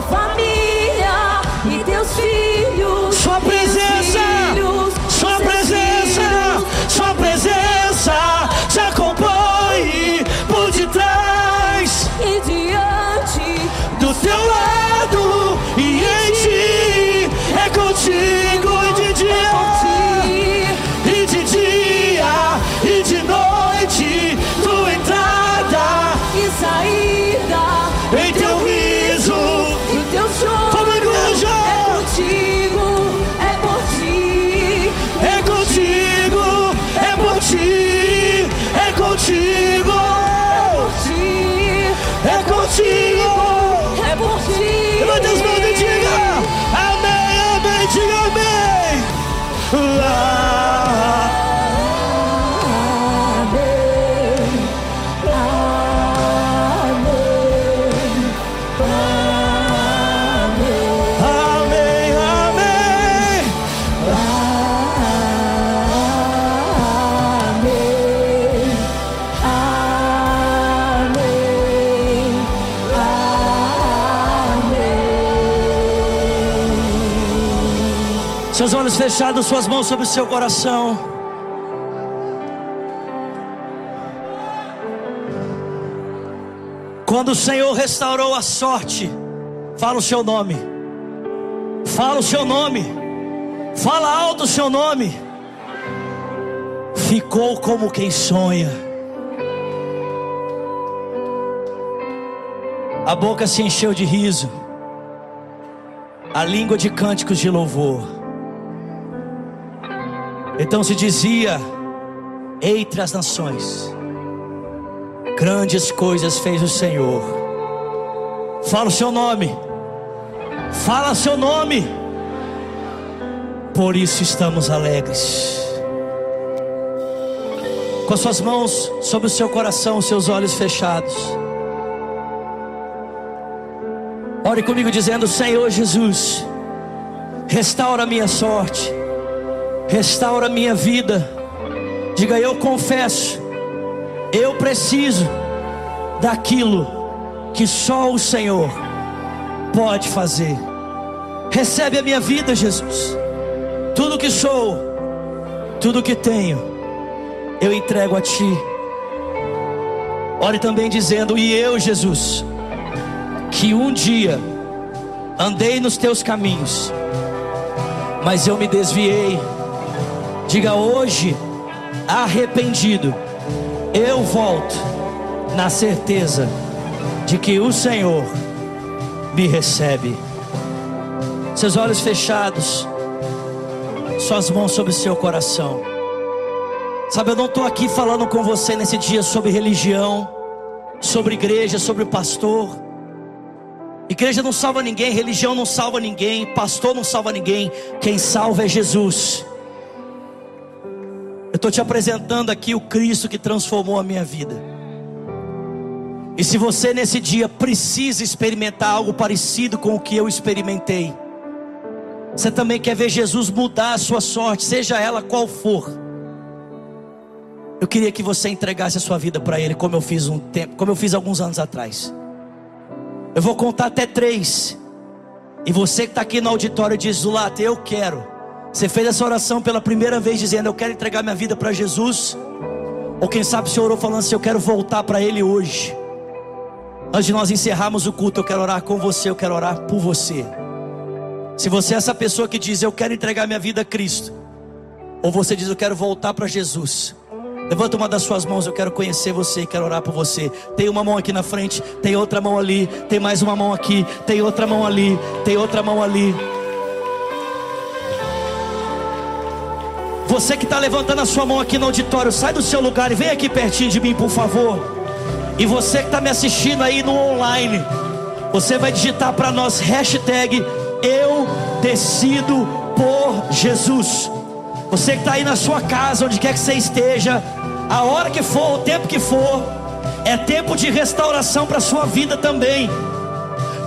Gerações, sua Fechados, suas mãos sobre o seu coração. Quando o Senhor restaurou a sorte, fala o seu nome. Fala o seu nome. Fala alto o seu nome. Ficou como quem sonha. A boca se encheu de riso. A língua de cânticos de louvor. Então se dizia entre as nações: Grandes coisas fez o Senhor. Fala o seu nome. Fala seu nome. Por isso estamos alegres. Com as suas mãos sobre o seu coração, seus olhos fechados. Ore comigo dizendo: Senhor Jesus, restaura minha sorte, restaura minha vida. Diga: Eu confesso, eu preciso daquilo que só o Senhor pode fazer. Recebe a minha vida, Jesus. Tudo que sou, tudo que tenho, eu entrego a Ti. Ore também dizendo: E eu, Jesus, que um dia andei nos Teus caminhos, mas eu me desviei. Diga hoje, arrependido, eu volto na certeza de que o Senhor me recebe. Seus olhos fechados, suas mãos sobre seu coração. Sabe, eu não estou aqui falando com você nesse dia sobre religião, sobre igreja, sobre pastor. Igreja não salva ninguém, religião não salva ninguém, pastor não salva ninguém. Quem salva é Jesus. Estou te apresentando aqui o Cristo que transformou a minha vida. E se você nesse dia precisa experimentar algo parecido com o que eu experimentei, você também quer ver Jesus mudar a sua sorte, seja ela qual for. Eu queria que você entregasse a sua vida para Ele, como eu fiz um tempo, como eu fiz alguns anos atrás. Eu vou contar até três. E você que está aqui no auditório diz, Zulata, eu quero. Você fez essa oração pela primeira vez dizendo, eu quero entregar minha vida para Jesus. Ou quem sabe você orou falando assim, eu quero voltar para Ele hoje. Antes de nós encerrarmos o culto, eu quero orar com você, eu quero orar por você. Se você é essa pessoa que diz, eu quero entregar minha vida a Cristo, ou você diz, eu quero voltar para Jesus, levanta uma das suas mãos, eu quero conhecer você, quero orar por você. Tem uma mão aqui na frente, tem outra mão ali, tem mais uma mão aqui, tem outra mão ali, tem outra mão ali. Você que está levantando a sua mão aqui no auditório, sai do seu lugar e vem aqui pertinho de mim, por favor. E você que está me assistindo aí no online, você vai digitar para nós hashtag eu decido por Jesus. Você que está aí na sua casa, onde quer que você esteja, a hora que for, o tempo que for, é tempo de restauração para a sua vida também.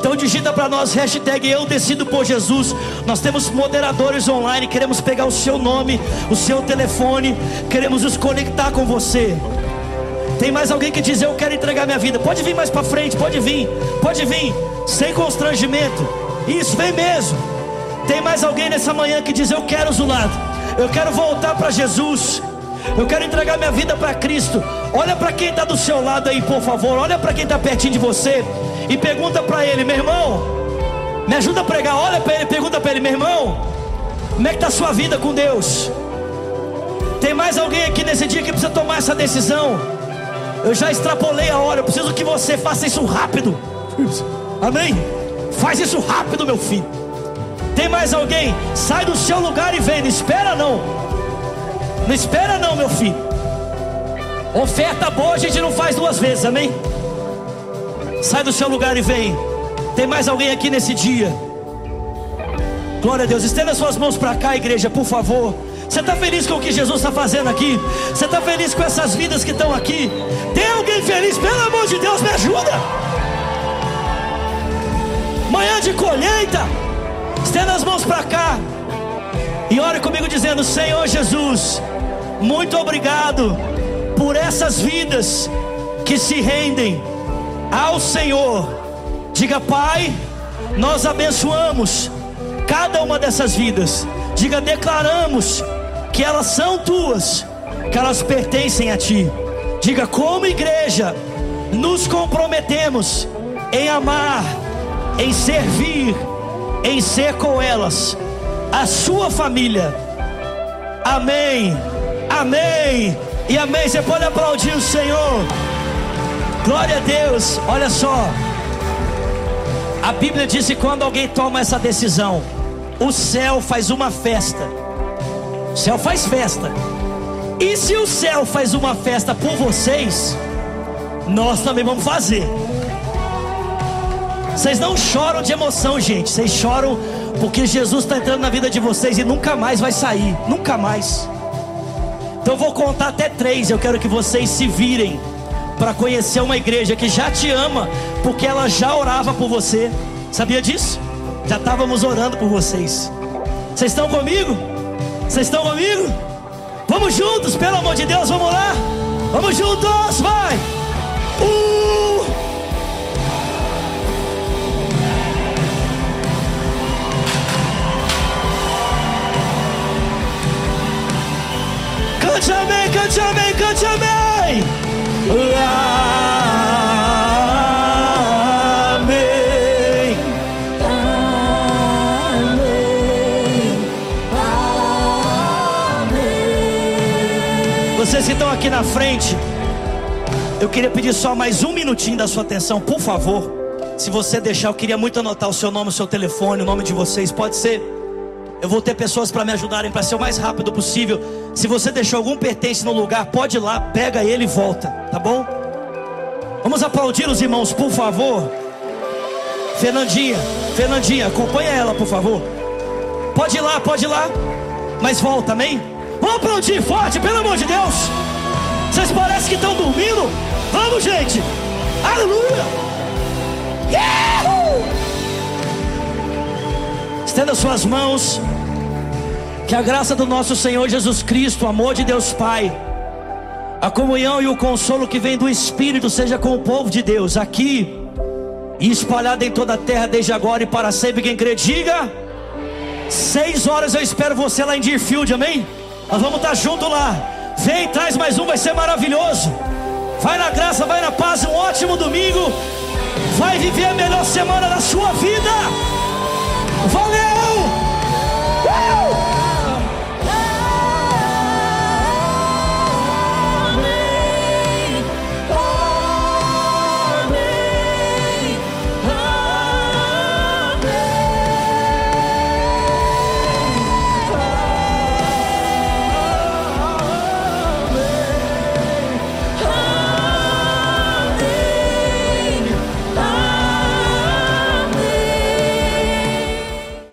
Então digita para nós, hashtag eu decido por Jesus. Nós temos moderadores online, queremos pegar o seu nome, o seu telefone, queremos nos conectar com você. Tem mais alguém que diz eu quero entregar minha vida? Pode vir mais para frente, pode vir, pode vir, sem constrangimento. Isso, vem mesmo. Tem mais alguém nessa manhã que diz: Eu quero Zulado, eu quero voltar para Jesus, eu quero entregar minha vida para Cristo. Olha para quem está do seu lado aí, por favor. Olha para quem está pertinho de você e pergunta para ele: Meu irmão, me ajuda a pregar. Olha para ele, pergunta para ele: Meu irmão, como é que está a sua vida com Deus? Tem mais alguém aqui nesse dia que precisa tomar essa decisão? Eu já extrapolei a hora, eu preciso que você faça isso rápido. Amém? Faz isso rápido, meu filho. Tem mais alguém? Sai do seu lugar e vem. Não espera não. Não espera não, meu filho. Oferta boa a gente não faz duas vezes, amém? Sai do seu lugar e vem. Tem mais alguém aqui nesse dia? Glória a Deus. Estenda suas mãos para cá, igreja, por favor. Você está feliz com o que Jesus está fazendo aqui? Você está feliz com essas vidas que estão aqui? Tem alguém feliz? Pelo amor de Deus, me ajuda manhã de colheita. Estenda as mãos para cá e ore comigo dizendo: Senhor Jesus, muito obrigado por essas vidas que se rendem ao Senhor. Diga, Pai, nós abençoamos cada uma dessas vidas. Diga, declaramos que elas são tuas, que elas pertencem a ti. Diga, como igreja, nos comprometemos em amar em servir, em ser com elas, a sua família. Amém, amém e amém. Você pode aplaudir o Senhor. Glória a Deus. Olha só. A Bíblia diz que quando alguém toma essa decisão, o céu faz uma festa. O céu faz festa. E se o céu faz uma festa por vocês, nós também vamos fazer. Vocês não choram de emoção, gente. Vocês choram porque Jesus está entrando na vida de vocês e nunca mais vai sair. Nunca mais. Então eu vou contar até três. Eu quero que vocês se virem para conhecer uma igreja que já te ama, porque ela já orava por você. Sabia disso? Já estávamos orando por vocês. Vocês estão comigo? Vocês estão comigo? Vamos juntos, pelo amor de Deus, vamos lá. Vamos juntos, vai. Um. Cante amém, cante amém, cante amém. Vocês que estão aqui na frente, eu queria pedir só mais um minutinho da sua atenção, por favor. Se você deixar, eu queria muito anotar o seu nome, o seu telefone, o nome de vocês, pode ser? Eu vou ter pessoas para me ajudarem para ser o mais rápido possível. Se você deixou algum pertence no lugar, pode ir lá, pega ele e volta, tá bom? Vamos aplaudir os irmãos, por favor. Fernandinha, Fernandinha, acompanha ela, por favor. Pode ir lá, pode ir lá, mas volta, amém? Vamos aplaudir forte, pelo amor de Deus. Vocês parecem que estão dormindo. Vamos, gente. Aleluia. Yahoo! Estenda suas mãos. Que a graça do nosso Senhor Jesus Cristo, o amor de Deus Pai, a comunhão e o consolo que vem do Espírito seja com o povo de Deus aqui e espalhado em toda a terra desde agora e para sempre. Quem crê, diga. Seis horas eu espero você lá em Deerfield, amém? Nós vamos estar junto lá. Vem, traz mais um, vai ser maravilhoso. Vai na graça, vai na paz, um ótimo domingo. Vai viver a melhor semana da sua vida. Valeu!